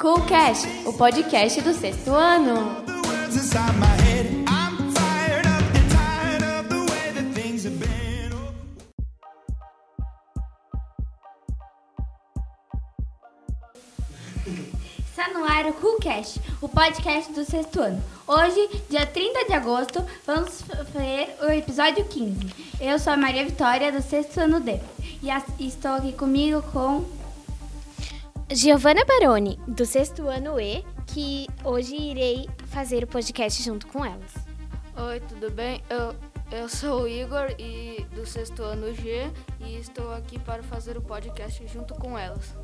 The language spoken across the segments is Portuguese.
Coolcast, o podcast do sexto ano. Está no ar o Coolcast, o podcast do sexto ano. Hoje, dia 30 de agosto, vamos ver o episódio 15. Eu sou a Maria Vitória, do sexto ano D. E estou aqui comigo com Giovana Baroni, do sexto ano E, que hoje irei fazer o podcast junto com elas. Oi, tudo bem? Eu, eu sou o Igor e do sexto ano G e estou aqui para fazer o podcast junto com elas.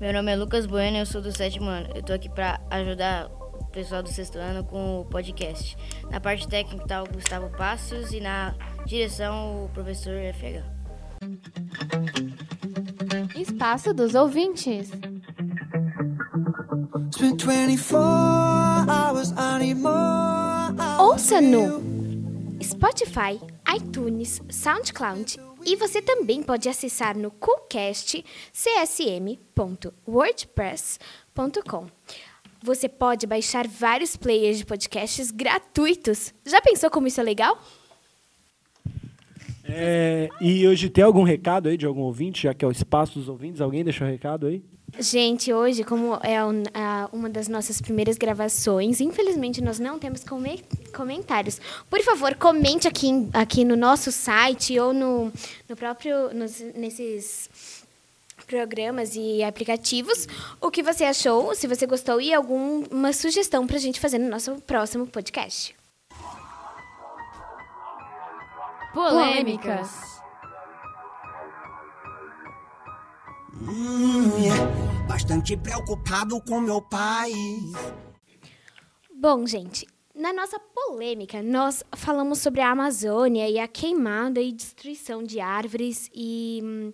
Meu nome é Lucas Bueno, eu sou do sétimo ano. Eu tô aqui pra ajudar o pessoal do sexto ano com o podcast. Na parte técnica tá o Gustavo Passos e na direção o professor FH. Espaço dos Ouvintes. Spent 24 hours, I need more hours Ouça no. Spotify, iTunes, SoundCloud e você também pode acessar no coolcast csm.wordpress.com. Você pode baixar vários players de podcasts gratuitos. Já pensou como isso é legal? É, e hoje tem algum recado aí de algum ouvinte, já que é o espaço dos ouvintes? Alguém deixou recado aí? Gente, hoje, como é um- uma das nossas primeiras gravações, infelizmente nós não temos come- comentários. Por favor, comente aqui, aqui no nosso site ou no, no próprio nos- nesses programas e aplicativos o que você achou, se você gostou e alguma sugestão para a gente fazer no nosso próximo podcast. Polêmicas. Hum, yeah. Bastante preocupado com meu pai. Bom, gente, na nossa polêmica, nós falamos sobre a Amazônia e a queimada e destruição de árvores e, hum,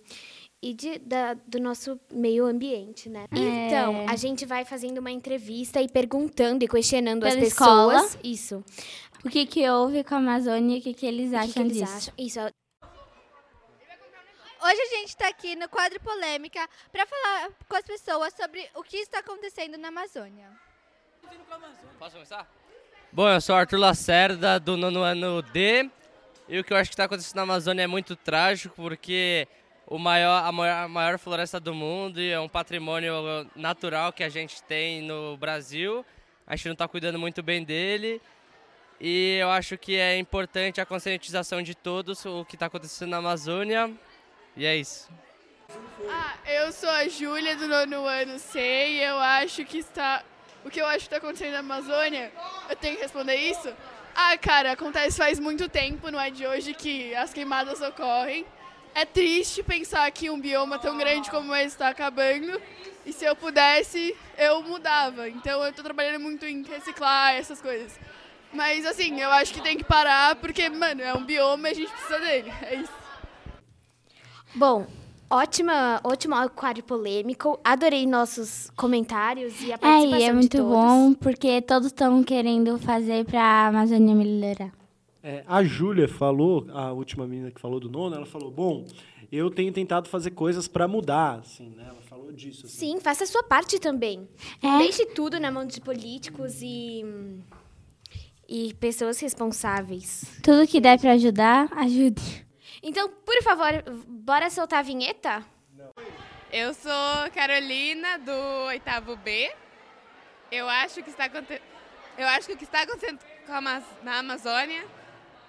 e de- da- do nosso meio ambiente, né? Então, a gente vai fazendo uma entrevista e perguntando e questionando as Pela pessoas. escola. Isso. O que, que houve com a Amazônia e o que, que eles acham que, que eles disso? acham? Isso. Hoje a gente está aqui no quadro Polêmica para falar com as pessoas sobre o que está acontecendo na Amazônia. Posso começar? Bom, eu sou o Arthur Lacerda, do nono ano D. E o que eu acho que está acontecendo na Amazônia é muito trágico, porque o maior, a, maior, a maior floresta do mundo e é um patrimônio natural que a gente tem no Brasil. A gente não está cuidando muito bem dele. E eu acho que é importante a conscientização de todos o que está acontecendo na Amazônia. E é isso. Ah, eu sou a Júlia do nono ano C e eu acho que está. O que eu acho que está acontecendo na Amazônia, eu tenho que responder isso? Ah, cara, acontece faz muito tempo, não é de hoje que as queimadas ocorrem. É triste pensar que um bioma tão grande como esse está acabando. E se eu pudesse, eu mudava. Então eu tô trabalhando muito em reciclar essas coisas. Mas assim, eu acho que tem que parar porque, mano, é um bioma e a gente precisa dele. É isso. Bom, ótima, ótimo aquário polêmico. Adorei nossos comentários e a É, participação e é muito de todos. bom porque todos estão querendo fazer para a Amazônia melhorar. É, a Júlia falou, a última menina que falou do nono, ela falou: Bom, eu tenho tentado fazer coisas para mudar, assim, né? Ela falou disso. assim. Sim, faça a sua parte também. É. Deixe tudo na mão de políticos e, e pessoas responsáveis. Tudo que der para ajudar, ajude. Então, por favor, bora soltar a vinheta? Eu sou Carolina do oitavo B. Eu acho que está acontecendo. Eu acho que o que está acontecendo com a Ama- na Amazônia.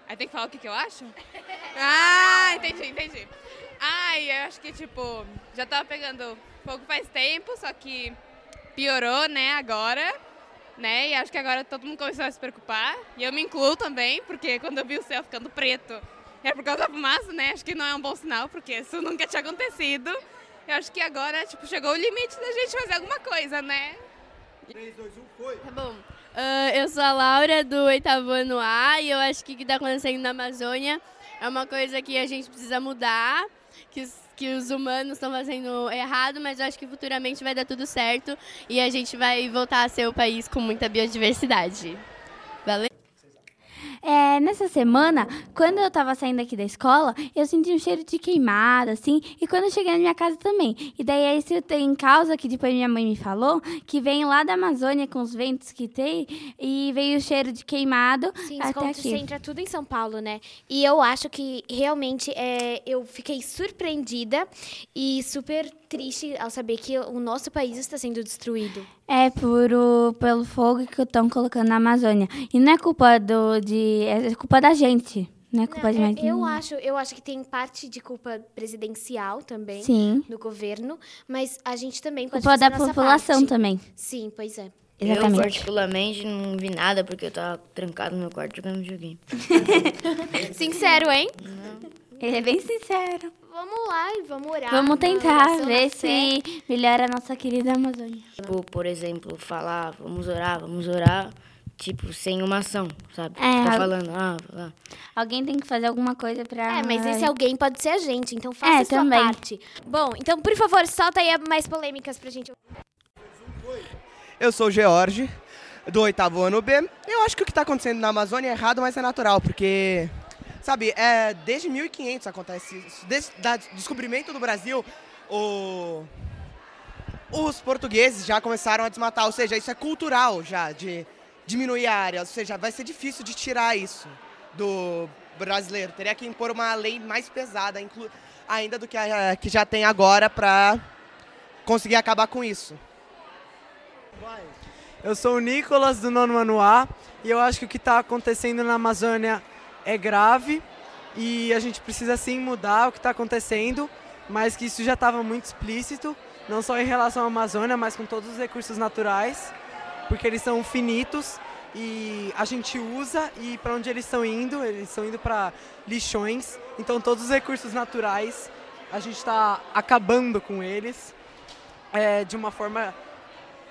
Aí tem que falar o que, que eu acho? Ah, entendi, entendi. Ah, e eu acho que, tipo, já tava pegando fogo faz tempo, só que piorou, né, agora. Né? E acho que agora todo mundo começou a se preocupar. E eu me incluo também, porque quando eu vi o céu ficando preto, é por causa da fumaça, né? Acho que não é um bom sinal, porque isso nunca tinha acontecido. Eu acho que agora, tipo, chegou o limite da gente fazer alguma coisa, né? 3, 2, 1, foi. Tá bom. Ah, eu sou a Laura, do oitavo ano A, e eu acho que o que está acontecendo na Amazônia é uma coisa que a gente precisa mudar, que que os humanos estão fazendo errado, mas eu acho que futuramente vai dar tudo certo e a gente vai voltar a ser o país com muita biodiversidade. Valeu? É, É, nessa semana, quando eu tava saindo aqui da escola, eu senti um cheiro de queimada, assim, e quando eu cheguei na minha casa também. E daí isso tem causa que depois minha mãe me falou, que vem lá da Amazônia com os ventos que tem, e veio o cheiro de queimado Sim, até aqui. concentra tudo em São Paulo, né? E eu acho que realmente é, eu fiquei surpreendida e super triste ao saber que o nosso país está sendo destruído. É por o, pelo fogo que estão colocando na Amazônia. E não é culpa do, de. É culpa da gente. Não é culpa de Não, mais é, eu ninguém. acho, eu acho que tem parte de culpa presidencial também Sim. do governo, mas a gente também pode Culpa fazer da população parte. também. Sim, pois é. Eu, Exatamente. particularmente, não vi nada porque eu tava trancado no meu quarto jogando videogame. Sincero, hein? Ele é bem sincero. Vamos lá e vamos orar. Vamos tentar ver se melhora a nossa querida Amazônia. Tipo, por exemplo, falar, vamos orar, vamos orar, tipo, sem uma ação, sabe? É, a- falando, ah, ah. Alguém tem que fazer alguma coisa pra. É, mas esse alguém pode ser a gente, então faça É, a sua também. parte. Bom, então, por favor, solta aí mais polêmicas pra gente. Eu sou o George, do oitavo ano B. Eu acho que o que está acontecendo na Amazônia é errado, mas é natural, porque, sabe, é, desde 1500 acontece isso. Desde o descobrimento do Brasil, o- os portugueses já começaram a desmatar, ou seja, isso é cultural já, de diminuir a área, ou seja, vai ser difícil de tirar isso do brasileiro. Teria que impor uma lei mais pesada, ainda do que a que já tem agora para conseguir acabar com isso. Eu sou o Nicolas, do nono ano e eu acho que o que está acontecendo na Amazônia é grave e a gente precisa sim mudar o que está acontecendo, mas que isso já estava muito explícito, não só em relação à Amazônia, mas com todos os recursos naturais, porque eles são finitos e a gente usa e para onde eles estão indo, eles estão indo para lixões, então todos os recursos naturais a gente está acabando com eles é, de uma forma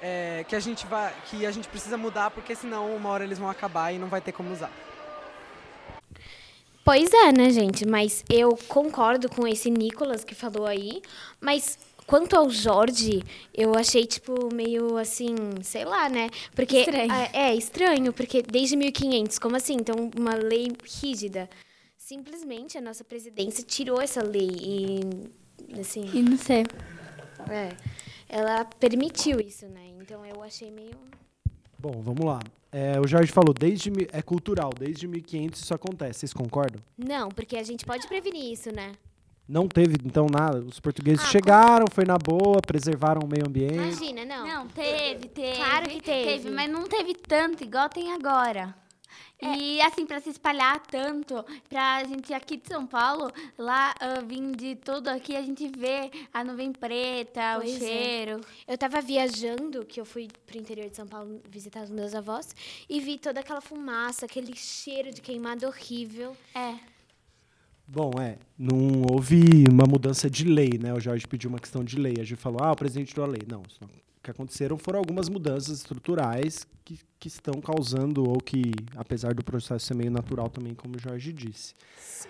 é, que a gente vai, que a gente precisa mudar, porque senão uma hora eles vão acabar e não vai ter como usar. Pois é, né, gente? Mas eu concordo com esse Nicolas que falou aí. Mas quanto ao Jorge, eu achei, tipo, meio assim, sei lá, né? Porque. Estranho. ah, É, estranho, porque desde 1500, como assim? Então, uma lei rígida. Simplesmente a nossa presidência tirou essa lei e. Assim. E não sei. É. Ela permitiu isso, né? Então eu achei meio. Bom, vamos lá. É, o Jorge falou, desde é cultural, desde 1500 isso acontece. Vocês concordam? Não, porque a gente pode prevenir isso, né? Não teve, então, nada. Os portugueses Ah, chegaram, foi na boa, preservaram o meio ambiente. Imagina, não. Não, teve, teve. Claro que teve. mas não teve tanto igual tem agora. E assim, pra se espalhar tanto, pra gente aqui de São Paulo, lá ah, vim de tudo aqui, a gente vê a nuvem preta, Pois o é. cheiro. Eu tava viajando, que eu fui pro interior de São Paulo visitar os meus avós, e vi toda aquela fumaça, aquele cheiro de queimado horrível. É. Bom, é, não houve uma mudança de lei, né? O Jorge pediu uma questão de lei. A gente falou, ah, o presidente deu a lei. Não, não. o que aconteceram foram algumas mudanças estruturais que, que estão causando, ou que, apesar do processo ser meio natural também, como o Jorge disse.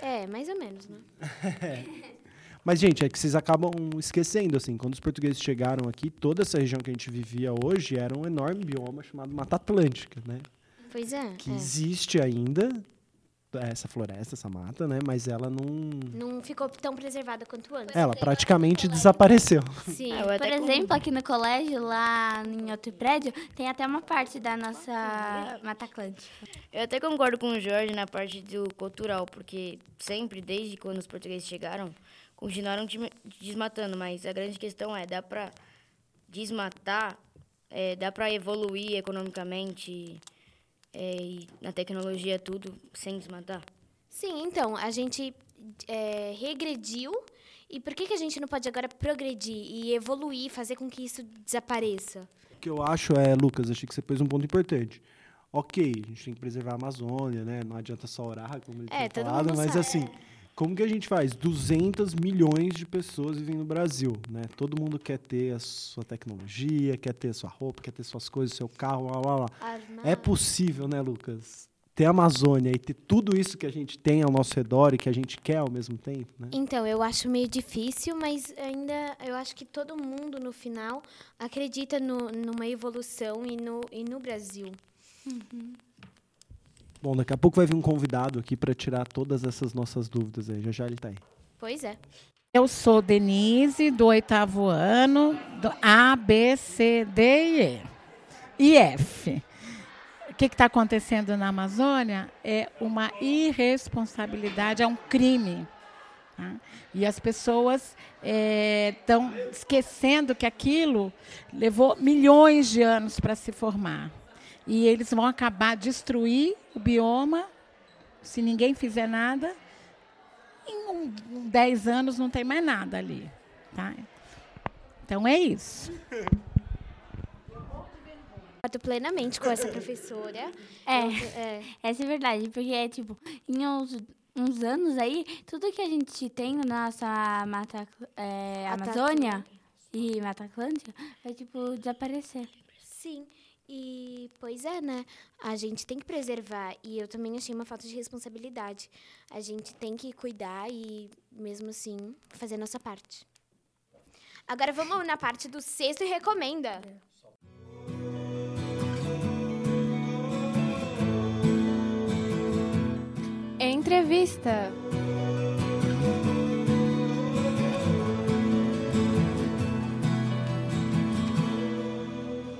É, mais ou menos, né? Mas, gente, é que vocês acabam esquecendo, assim, quando os portugueses chegaram aqui, toda essa região que a gente vivia hoje era um enorme bioma chamado Mata Atlântica, né? Pois é. Que é. existe ainda, essa floresta, essa mata, né? Mas ela não... Não ficou tão preservada quanto antes. Ela praticamente desapareceu. Sim. Ah, Por até com- exemplo, aqui no colégio, lá em outro prédio, tem até uma parte da nossa Mata Atlântica. Eu até concordo com o Jorge na parte do cultural, porque sempre, desde quando os portugueses chegaram, continuaram desma- desmatando, mas a grande questão é, dá para desmatar, é, dá para evoluir economicamente é, e na tecnologia tudo sem desmatar? Sim, então, a gente é, regrediu. E por que, que a gente não pode agora progredir e evoluir, fazer com que isso desapareça? O que eu acho é, Lucas, achei que você pôs um ponto importante. Ok, a gente tem que preservar a Amazônia, né? Não adianta só orar, como ele É, todo falado, mas sabe. assim, como que a gente faz? 200 milhões de pessoas vivem no Brasil, né? Todo mundo quer ter a sua tecnologia, quer ter a sua roupa, quer ter suas coisas, seu carro, lá, lá, lá. É possível, né, Lucas? Ter a Amazônia e ter tudo isso que a gente tem ao nosso redor e que a gente quer ao mesmo tempo, né? Então, eu acho meio difícil, mas ainda eu acho que todo mundo, no final, acredita no, numa evolução e no, e no Brasil. Bom, daqui a pouco vai vir um convidado aqui para tirar todas essas nossas dúvidas aí. Já já ele está aí. Pois é. Eu sou Denise, do oitavo ano, do A, B, C, D e E. E F. O que está acontecendo na Amazônia é uma irresponsabilidade, é um crime. Tá? E as pessoas estão é, esquecendo que aquilo levou milhões de anos para se formar. E eles vão acabar destruir o bioma se ninguém fizer nada. Em um, um 10 anos não tem mais nada ali. Tá? Então é isso. Concordo plenamente com essa professora. É, é, essa é verdade, porque é tipo, em uns, uns anos aí, tudo que a gente tem na nossa Mata é, Amazônia e Mata Atlântica vai tipo desaparecer. Sim. E, pois é, né? A gente tem que preservar. E eu também achei uma falta de responsabilidade. A gente tem que cuidar e, mesmo assim, fazer a nossa parte. Agora vamos na parte do sexto e recomenda. Entrevista.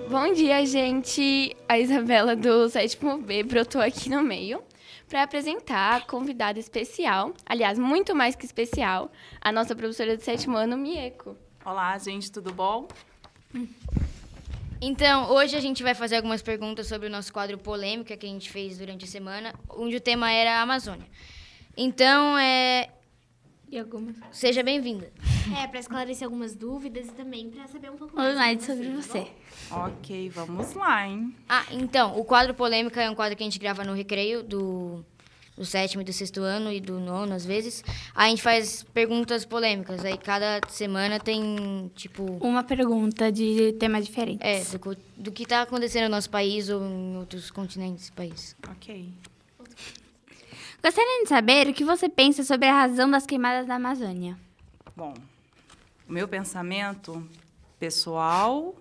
Bom dia, gente. A Isabela do sétimo B brotou aqui no meio para apresentar a convidada especial, aliás, muito mais que especial, a nossa professora do sétimo ano, Mieko. Olá, gente, tudo bom? Então, hoje a gente vai fazer algumas perguntas sobre o nosso quadro polêmica que a gente fez durante a semana, onde o tema era a Amazônia. Então, é, e algumas. Seja bem-vinda. É, para esclarecer algumas dúvidas e também para saber um pouco mais, mais sobre você. Ok, vamos lá, hein? Ah, então, o quadro Polêmica é um quadro que a gente grava no recreio do, do sétimo e do sexto ano e do nono, às vezes. Aí a gente faz perguntas polêmicas. Aí cada semana tem, tipo... Uma pergunta de tema diferente. É, do, do que está acontecendo no nosso país ou em outros continentes do país. Ok. Gostaria de saber o que você pensa sobre a razão das queimadas da Amazônia. Bom, o meu pensamento pessoal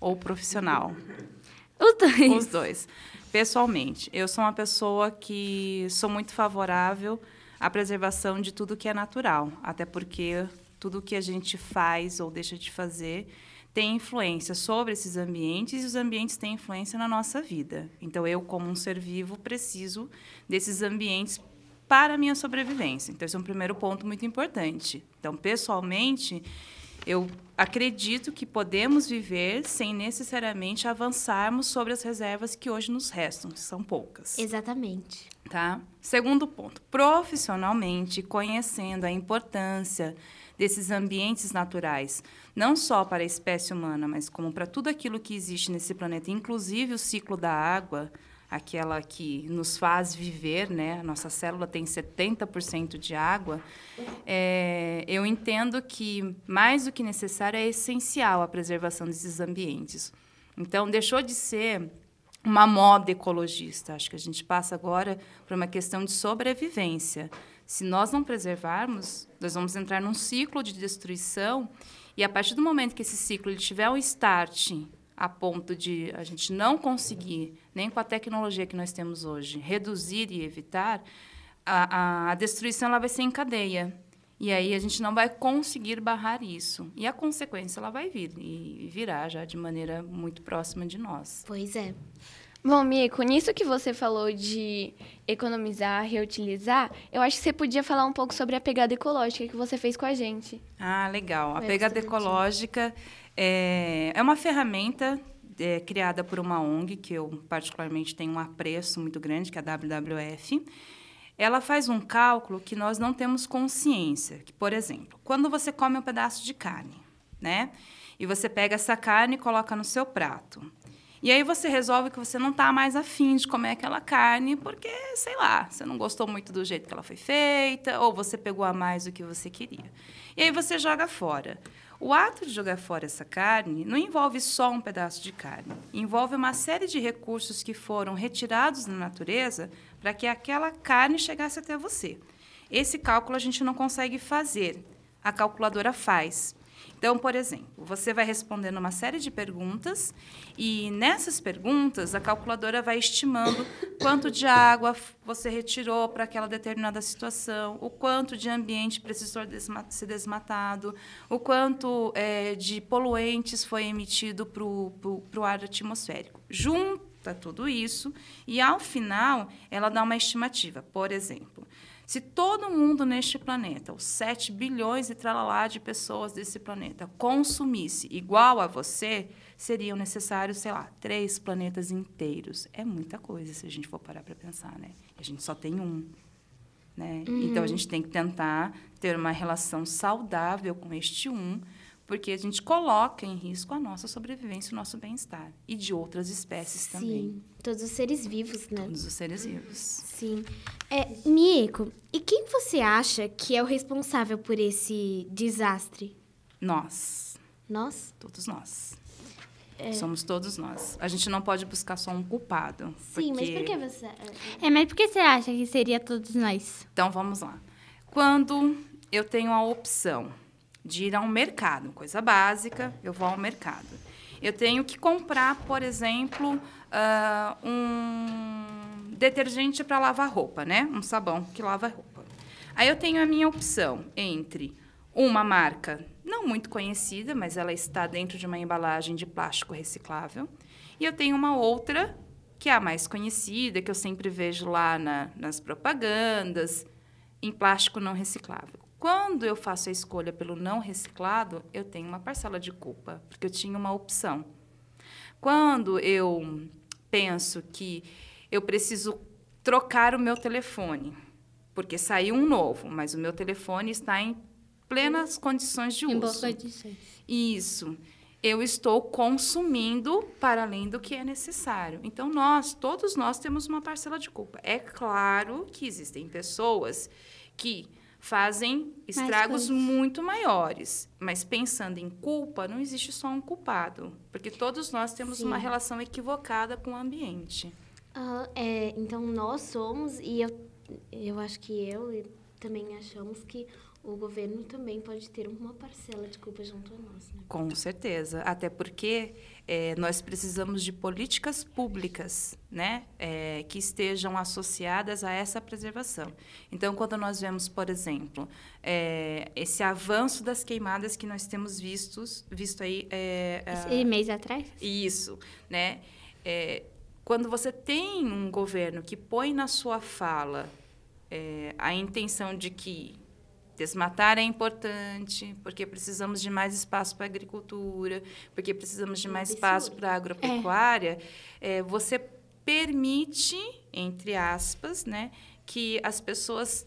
ou profissional? Os dois. Os dois. Pessoalmente, eu sou uma pessoa que sou muito favorável à preservação de tudo que é natural, até porque tudo que a gente faz ou deixa de fazer tem influência sobre esses ambientes e os ambientes têm influência na nossa vida. Então, eu, como um ser vivo, preciso desses ambientes para a minha sobrevivência. Então, esse é um primeiro ponto muito importante. Então, pessoalmente, eu acredito que podemos viver sem necessariamente avançarmos sobre as reservas que hoje nos restam, que são poucas. Exatamente. Tá? Segundo ponto, profissionalmente, conhecendo a importância desses ambientes naturais, não só para a espécie humana, mas como para tudo aquilo que existe nesse planeta, inclusive o ciclo da água, aquela que nos faz viver, né? A nossa célula tem 70% de água. É, eu entendo que mais do que necessário é essencial a preservação desses ambientes. Então, deixou de ser uma moda ecologista. Acho que a gente passa agora por uma questão de sobrevivência. Se nós não preservarmos, nós vamos entrar num ciclo de destruição e a partir do momento que esse ciclo ele tiver um start a ponto de a gente não conseguir, nem com a tecnologia que nós temos hoje, reduzir e evitar, a, a, destruição ela vai ser em cadeia. E aí a gente não vai conseguir barrar isso. E a consequência ela vai vir e virá já de maneira muito próxima de nós. Pois é. Bom, Mico, nisso que você falou de economizar, reutilizar, eu acho que você podia falar um pouco sobre a pegada ecológica que você fez com a gente. Ah, legal. A pegada ecológica é, é uma ferramenta é, criada por uma ONG, que eu particularmente tenho um apreço muito grande, que é a WWF. Ela faz um cálculo que nós não temos consciência. Que, por exemplo, quando você come um pedaço de carne, né? E você pega essa carne e coloca no seu prato. E aí você resolve que você não está mais afim de comer aquela carne porque, sei lá, você não gostou muito do jeito que ela foi feita, ou você pegou a mais do que você queria. E aí você joga fora. O ato de jogar fora essa carne não envolve só um pedaço de carne, envolve uma série de recursos que foram retirados da natureza para que aquela carne chegasse até você. Esse cálculo a gente não consegue fazer, a calculadora faz. Então, por exemplo, você vai respondendo uma série de perguntas e nessas perguntas a calculadora vai estimando quanto de água você retirou para aquela determinada situação, o quanto de ambiente precisou ser desmatado, o quanto é, de poluentes foi emitido para o ar atmosférico. Junta tudo isso e, ao final, ela dá uma estimativa. Por exemplo, se todo mundo neste planeta, os 7 bilhões e tralalá de pessoas desse planeta, consumisse igual a você, seriam necessários, sei lá, três planetas inteiros. É muita coisa se a gente for parar para pensar, né? A gente só tem um. Né? Uhum. Então, a gente tem que tentar ter uma relação saudável com este um, porque a gente coloca em risco a nossa sobrevivência, o nosso bem-estar. E de outras espécies Sim, também. Sim, todos os seres vivos, né? Todos os seres vivos. Sim. É, Mieko, e quem você acha que é o responsável por esse desastre? Nós. Nós? Todos nós. É. Somos todos nós. A gente não pode buscar só um culpado. Sim, porque... mas por que você... É, mas por que você acha que seria todos nós? Então, vamos lá. Quando eu tenho a opção de ir ao mercado, coisa básica, eu vou ao mercado. Eu tenho que comprar, por exemplo, uh, um detergente para lavar roupa, né? Um sabão que lava roupa. Aí eu tenho a minha opção entre uma marca não muito conhecida, mas ela está dentro de uma embalagem de plástico reciclável, e eu tenho uma outra que é a mais conhecida, que eu sempre vejo lá na, nas propagandas, em plástico não reciclável. Quando eu faço a escolha pelo não reciclado, eu tenho uma parcela de culpa, porque eu tinha uma opção. Quando eu penso que eu preciso trocar o meu telefone, porque saiu um novo, mas o meu telefone está em plenas condições de em uso. Condições. Isso. Eu estou consumindo para além do que é necessário. Então, nós, todos nós temos uma parcela de culpa. É claro que existem pessoas que fazem estragos muito maiores. Mas pensando em culpa, não existe só um culpado, porque todos nós temos Sim. uma relação equivocada com o ambiente. Uh, é, então nós somos e eu, eu acho que eu também achamos que o governo também pode ter uma parcela de culpa junto a nós. Né? Com certeza, até porque é, nós precisamos de políticas públicas né, é, que estejam associadas a essa preservação. Então, quando nós vemos, por exemplo, é, esse avanço das queimadas que nós temos vistos, visto aí... É, esse mês atrás? Isso, né? É, quando você tem um governo que põe na sua fala é, a intenção de que Desmatar é importante, porque precisamos de mais espaço para agricultura, porque precisamos de mais espaço para a agropecuária. É. É, você permite, entre aspas, né, que as pessoas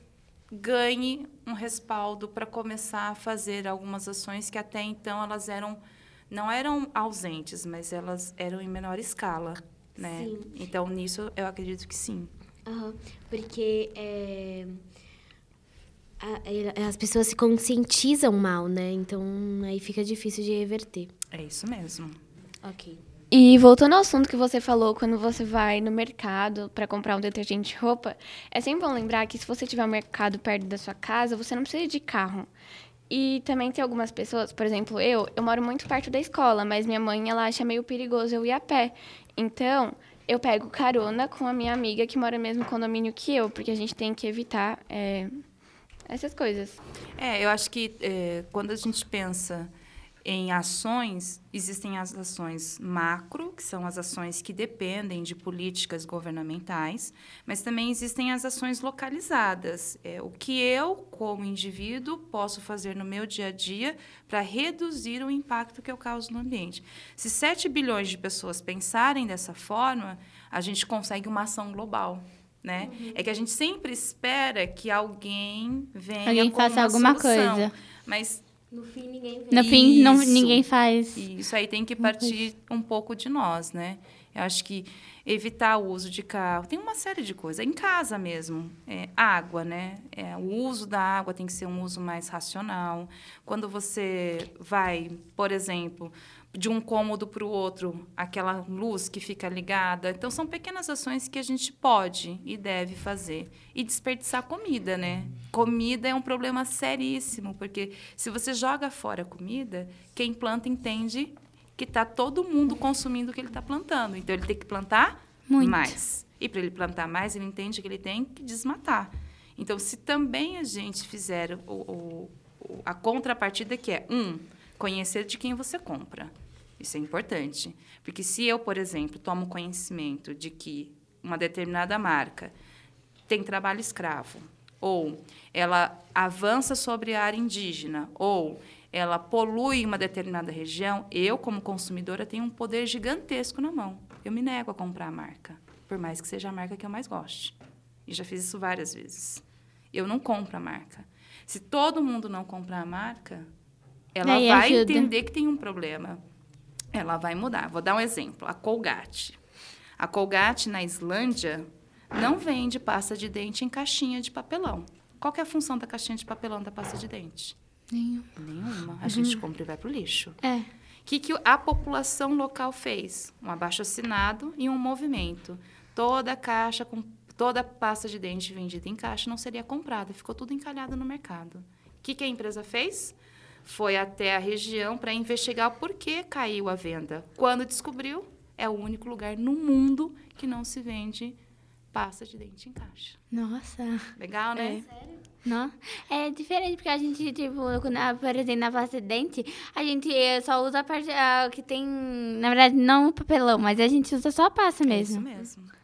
ganhem um respaldo para começar a fazer algumas ações que até então elas eram não eram ausentes, mas elas eram em menor escala, né? Sim. Então nisso eu acredito que sim. Uhum, porque é as pessoas se conscientizam mal, né? Então aí fica difícil de reverter. É isso mesmo. Ok. E voltando ao assunto que você falou, quando você vai no mercado para comprar um detergente de roupa, é sempre bom lembrar que se você tiver um mercado perto da sua casa, você não precisa de carro. E também tem algumas pessoas, por exemplo, eu, eu moro muito perto da escola, mas minha mãe ela acha meio perigoso eu ir a pé. Então, eu pego carona com a minha amiga que mora no mesmo condomínio que eu, porque a gente tem que evitar é, essas coisas. É, eu acho que é, quando a gente pensa em ações, existem as ações macro, que são as ações que dependem de políticas governamentais, mas também existem as ações localizadas. É, o que eu, como indivíduo, posso fazer no meu dia a dia para reduzir o impacto que eu causo no ambiente. Se 7 bilhões de pessoas pensarem dessa forma, a gente consegue uma ação global né? Uhum. É que a gente sempre espera que alguém venha alguém com faça uma alguma solução, coisa. Mas no fim ninguém vem. No fim não, ninguém faz. Isso aí tem que partir um pouco de nós, né? Eu acho que evitar o uso de carro, tem uma série de coisas. Em casa mesmo, é, água, né? É, o uso da água tem que ser um uso mais racional. Quando você vai, por exemplo, de um cômodo para o outro, aquela luz que fica ligada. Então, são pequenas ações que a gente pode e deve fazer. E desperdiçar comida, né? Comida é um problema seríssimo, porque se você joga fora a comida, quem planta entende que está todo mundo consumindo o que ele está plantando. Então, ele tem que plantar Muito. mais. E para ele plantar mais, ele entende que ele tem que desmatar. Então, se também a gente fizer o, o- a contrapartida, que é, um, conhecer de quem você compra. Isso é importante. Porque se eu, por exemplo, tomo conhecimento de que uma determinada marca tem trabalho escravo, ou ela avança sobre a área indígena, ou ela polui uma determinada região, eu, como consumidora, tenho um poder gigantesco na mão. Eu me nego a comprar a marca, por mais que seja a marca que eu mais goste. E já fiz isso várias vezes. Eu não compro a marca. Se todo mundo não comprar a marca, ela Aí vai ajuda. entender que tem um problema. Ela vai mudar. Vou dar um exemplo. A Colgate. A Colgate, na Islândia, não vende pasta de dente em caixinha de papelão. Qual é a função da caixinha de papelão da pasta de dente? Nenhuma. A gente Uhum. compra e vai para o lixo. É. O que, que a população local fez? Um abaixo-assinado e um movimento. Toda a caixa, com toda a pasta de dente vendida em caixa não seria comprada. Ficou tudo encalhado no mercado. O que, que a empresa fez? Foi até a região para investigar o porquê caiu a venda. Quando descobriu, é o único lugar no mundo que não se vende pasta de dente em caixa. Nossa. Legal, né? Não. É diferente, porque a gente, tipo, quando, ah, por exemplo, na pasta de dente, a gente eh, só usa a parte ah, que tem, na verdade, não o papelão, mas a gente usa só a pasta mesmo. É isso mesmo.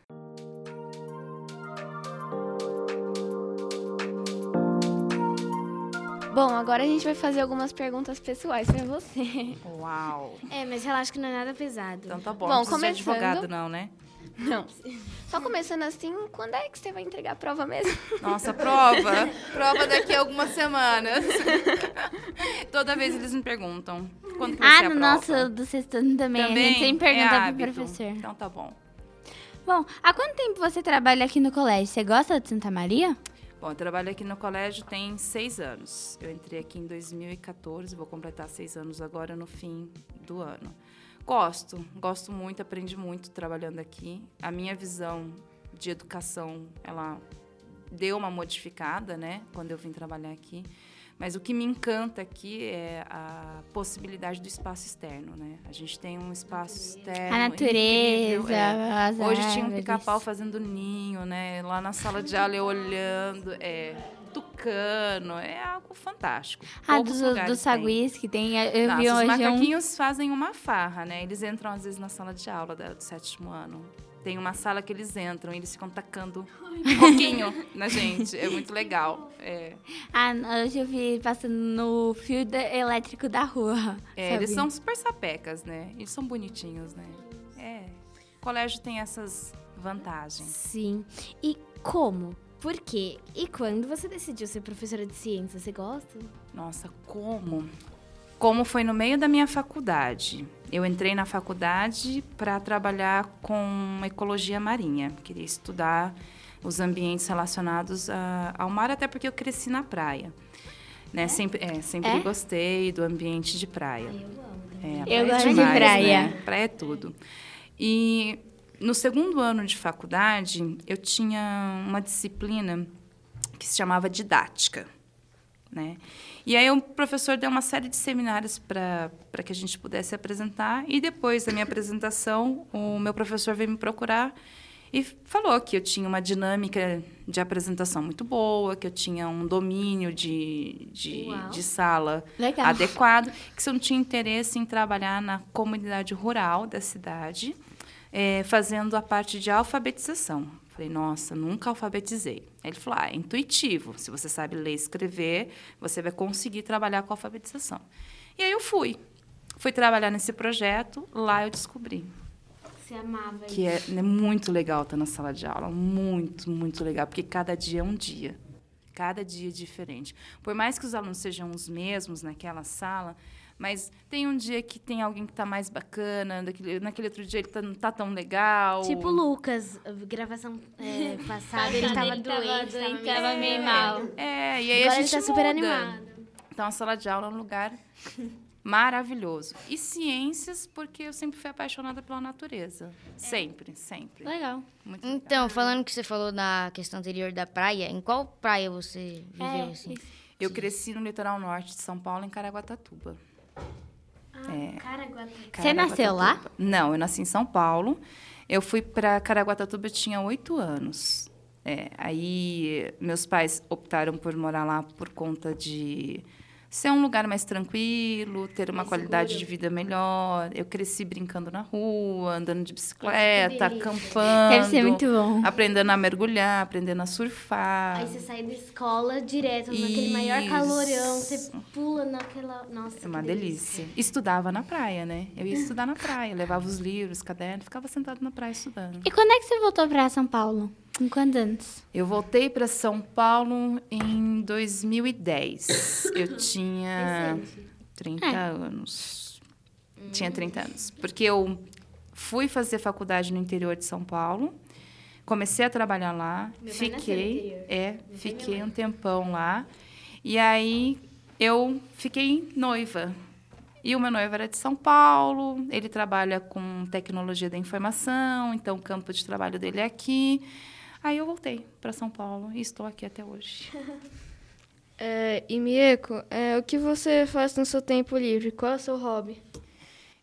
Bom, agora a gente vai fazer algumas perguntas pessoais pra você. Uau. É, mas relaxa que não é nada pesado. Então tá bom. Bom, não começando- advogado, não, né? Não. Só começando assim, quando é que você vai entregar a prova mesmo? Nossa, prova. prova daqui a algumas semanas. Toda vez eles me perguntam. Quando que vai Ah, ser a no prova? nosso do sexto ano também, a Também gente sempre é pro professor. Então tá bom. Bom, há quanto tempo você trabalha aqui no colégio? Você gosta de Santa Maria? Bom, eu trabalho aqui no colégio tem seis anos. Eu entrei aqui em 2014, vou completar seis anos agora no fim do ano. Gosto, gosto muito, aprendi muito trabalhando aqui. A minha visão de educação, ela deu uma modificada, né, quando eu vim trabalhar aqui. Mas o que me encanta aqui é a possibilidade do espaço externo, né? A gente tem um espaço externo A natureza, é. as Hoje tinha um pica-pau fazendo ninho, né? Lá na sala de aula eu olhando, é tucano, é algo fantástico. Ah, Poucos dos, dos saguis que tem. Eu Nossa, vi os hoje um... macaquinhos fazem uma farra, né? Eles entram às vezes na sala de aula do sétimo ano. Tem uma sala que eles entram e eles ficam tacando um pouquinho na gente. É muito legal. É. Ah, hoje eu vi passando no fio elétrico da rua. É, eles são super sapecas, né? Eles são bonitinhos, né? É. O colégio tem essas vantagens. Sim. E como? Por quê? E quando você decidiu ser professora de ciência? Você gosta? Nossa, como? Como foi no meio da minha faculdade. Eu entrei na faculdade para trabalhar com ecologia marinha. Queria estudar os ambientes relacionados a- ao mar, até porque eu cresci na praia. Né? Sempre, é, sempre É? gostei do ambiente de praia. É, a Eu praia é gosto de demais, praia. Né? Praia é tudo. E no segundo ano de faculdade, eu tinha uma disciplina que se chamava didática. Né? E aí o professor deu uma série de seminários para que a gente pudesse apresentar. E depois da minha apresentação, o meu professor veio me procurar e falou que eu tinha uma dinâmica de apresentação muito boa, que eu tinha um domínio de, de, de sala Legal. adequado, que se eu não tinha interesse em trabalhar na comunidade rural da cidade, eh, fazendo a parte de alfabetização. Falei, nossa, nunca alfabetizei. Aí ele falou, ah, é intuitivo. Se você sabe ler e escrever, você vai conseguir trabalhar com alfabetização. E aí eu fui. Fui trabalhar nesse projeto, lá eu descobri Você amava que é né, muito legal estar na sala de aula, muito, muito legal, porque cada dia é um dia. Cada dia é diferente. Por mais que os alunos sejam os mesmos naquela sala, mas tem um dia que tem alguém que está mais bacana, naquele, naquele outro dia ele tá, não está tão legal. Tipo o Lucas, gravação é, passada, ele tava Ele tava doente, doente, tava meio mal. É, e aí Agora a ele gente tá super muda. animado. Então a sala de aula é um lugar maravilhoso. E ciências, porque eu sempre fui apaixonada pela natureza. Sempre, sempre. Legal. Muito legal. Então, falando que você falou na questão anterior da praia, em qual praia você viveu, É, assim? Eu cresci no litoral norte de São Paulo, em Caraguatatuba. É, Você nasceu lá? Caraguatatuba. Não, eu nasci em São Paulo. Eu fui para Caraguatatuba, eu tinha oito anos. É, aí meus pais optaram por morar lá por conta de ser um lugar mais tranquilo, ter uma Mais qualidade seguro. de vida melhor. Eu cresci brincando na rua, andando de bicicleta, delícia. acampando. Deve ser muito bom. Aprendendo a mergulhar, aprendendo a surfar. Aí você sai da escola direto, naquele maior Isso. calorão, você pula naquela. Nossa, É uma que delícia. Estudava na praia, né? Eu ia estudar na praia, levava os livros, cadernos, ficava sentado na praia estudando. E quando é que você voltou pra São Paulo? Com quantos anos? Eu voltei para São Paulo em 2010. Eu tinha 30 É. anos. Tinha 30 anos. Porque eu fui fazer faculdade no interior de São Paulo. Comecei a trabalhar lá, Meu fiquei, é, fiquei um tempão lá. E aí eu fiquei noiva. E o meu noivo era de São Paulo, ele trabalha com tecnologia da informação, então o campo de trabalho dele é aqui. Aí eu voltei para São Paulo e estou aqui até hoje. É, e Mieko, é, o que você faz no seu tempo livre? Qual é o seu hobby?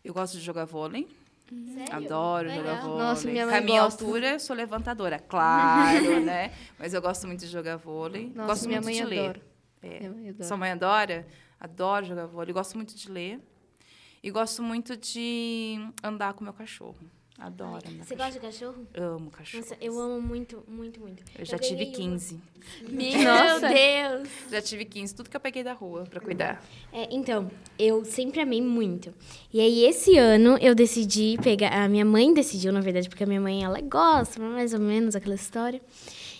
Eu gosto de jogar vôlei. Sério? Adoro Legal. jogar vôlei. Nossa, minha Com mãe a minha gosta. altura, eu sou levantadora, claro, né? Mas eu gosto muito de jogar vôlei. Nossa, gosto minha muito mãe de ler. adora. É. Minha mãe adora. Sua mãe adora? Adoro jogar vôlei. Gosto muito de ler. E gosto muito de andar com meu cachorro. Adoro andar Você gosta de cachorro? Amo cachorro. Nossa, eu amo muito, muito, muito. Eu já tive ganhei uma. 15. Meu Nossa. Deus! Já tive 15, tudo que eu peguei da rua pra cuidar. É, então, eu sempre amei muito. E aí, esse ano, eu decidi pegar... A minha mãe decidiu, na verdade, porque a minha mãe, ela gosta, mais ou menos, aquela história.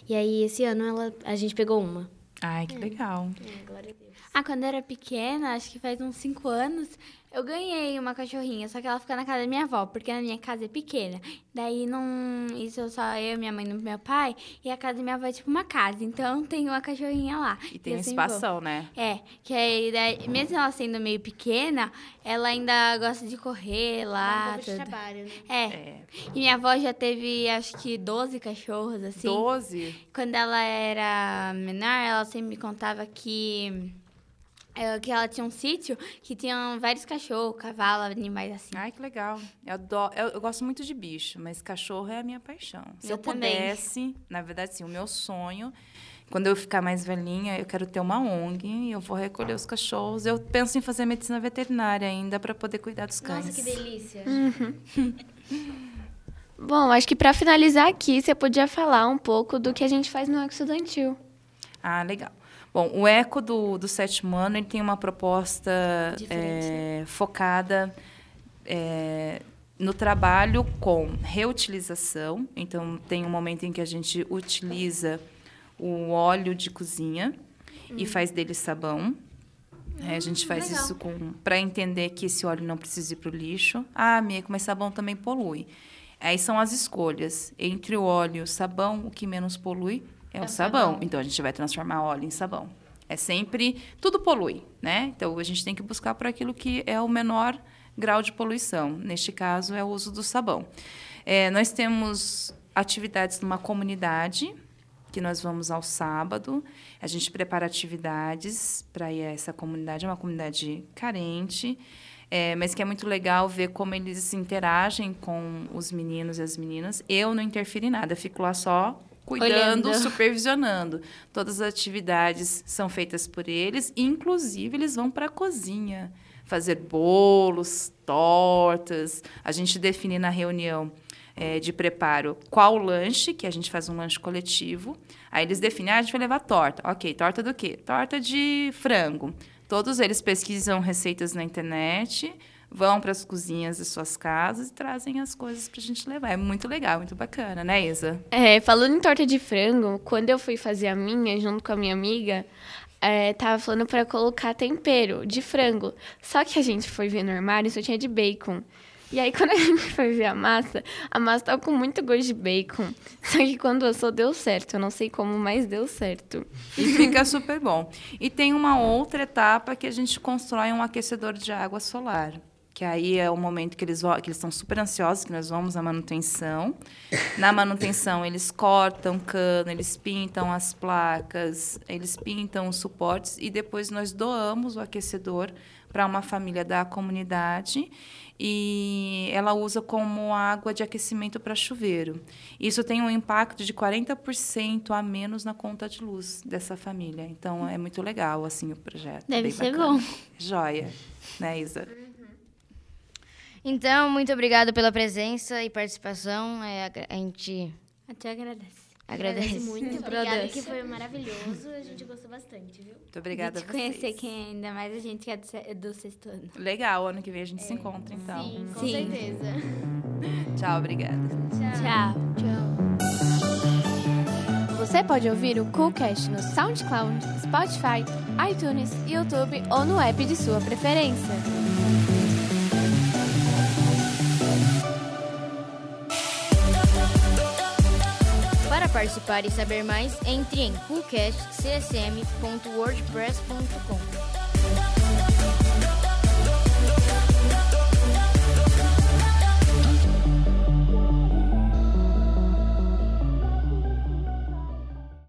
E aí, esse ano, ela, a gente pegou uma. Ai, que legal. É, glória a Deus. Ah, quando eu era pequena, acho que faz uns 5 anos, eu ganhei uma cachorrinha, só que ela fica na casa da minha avó, porque a minha casa é pequena. Daí não. Isso só eu, minha mãe e meu pai, e a casa da minha avó é tipo uma casa, então tem uma cachorrinha lá. E tem um vou. espação, né? É, que aí, daí, mesmo ela sendo meio pequena, ela ainda gosta de correr lá. Dá um pouco de tudo. trabalho, né? É. E minha avó já teve, acho que 12 cachorros, assim. 12? Quando ela era menor, ela sempre me contava que. É, que ela tinha um sítio que tinha vários cachorros, cavalos, animais assim. Ai, que legal. Eu, adoro, eu, eu gosto muito de bicho, mas cachorro é a minha paixão. Se Eu eu, também. pudesse, na verdade, sim, o meu sonho, quando eu ficar mais velhinha, eu quero ter uma ONG e eu vou recolher os cachorros. Eu penso em fazer medicina veterinária ainda para poder cuidar dos cães. Nossa, que delícia. Bom, acho que para finalizar aqui, você podia falar um pouco do que a gente faz no Estudantil. Ah, legal. Bom, o Eco do, do sétimo ano ele tem uma proposta é, focada é, no trabalho com reutilização. Então, tem um momento em que a gente utiliza o óleo de cozinha e faz dele sabão. É, a gente faz legal. isso para entender que esse óleo não precisa ir para o lixo. Ah, Mico, mas sabão também polui. Aí são as escolhas. Entre o óleo e o sabão, o que menos polui é, o sabão. Então, a gente vai transformar óleo em sabão. É sempre... Tudo polui, né? Então, a gente tem que buscar por aquilo que é o menor grau de poluição. Neste caso, é o uso do sabão. É, nós temos atividades numa comunidade, que nós vamos ao sábado. A gente prepara atividades para ir a essa comunidade. É uma comunidade carente, é, mas que é muito legal ver como eles interagem com os meninos e as meninas. Eu não interfiro em nada, fico lá só cuidando, Olhando. supervisionando. Todas as atividades são feitas por eles, inclusive eles vão para a cozinha fazer bolos, tortas. A gente define na reunião é, de preparo qual lanche, que a gente faz um lanche coletivo. Aí eles definem, ah, a gente vai levar torta. Ok, torta do quê? Torta de frango. Todos eles pesquisam receitas na internet, vão para as cozinhas de suas casas e trazem as coisas para a gente levar. É muito legal, muito bacana, né, Isa? É, falando em torta de frango, quando eu fui fazer a minha, junto com a minha amiga, é, tava falando para colocar tempero de frango. Só que a gente foi ver no armário e só tinha de bacon. E aí, quando a gente foi ver a massa, a massa tava com muito gosto de bacon. Só que quando assou, deu certo. Eu não sei como, mas deu certo. E fica super bom. E tem uma outra etapa que a gente constrói um aquecedor de água solar. Que aí é o momento que eles, que eles estão super ansiosos, que nós vamos à manutenção. Na manutenção, eles cortam cano, eles pintam as placas, eles pintam os suportes e depois nós doamos o aquecedor para uma família da comunidade e ela usa como água de aquecimento para chuveiro. Isso tem um impacto de 40% a menos na conta de luz dessa família. Então é muito legal assim o projeto. Deve bem ser bacana. bom. Joia, né, Isa? Então, muito obrigado pela presença e participação. É, a gente Até agradece. agradece. muito. Obrigada, que foi maravilhoso. A gente gostou bastante, viu? Muito obrigada a te conhecer vocês. quem é ainda mais a gente que é do, se- do sexto ano. Legal, ano que vem a gente se encontra então. Sim, com Sim. certeza. Tchau, obrigada. Tchau. Você pode ouvir o Coolcast no SoundCloud, Spotify, iTunes, YouTube ou no app de sua preferência. Para participar e saber mais, entre em coolcastcsm.wordpress.com.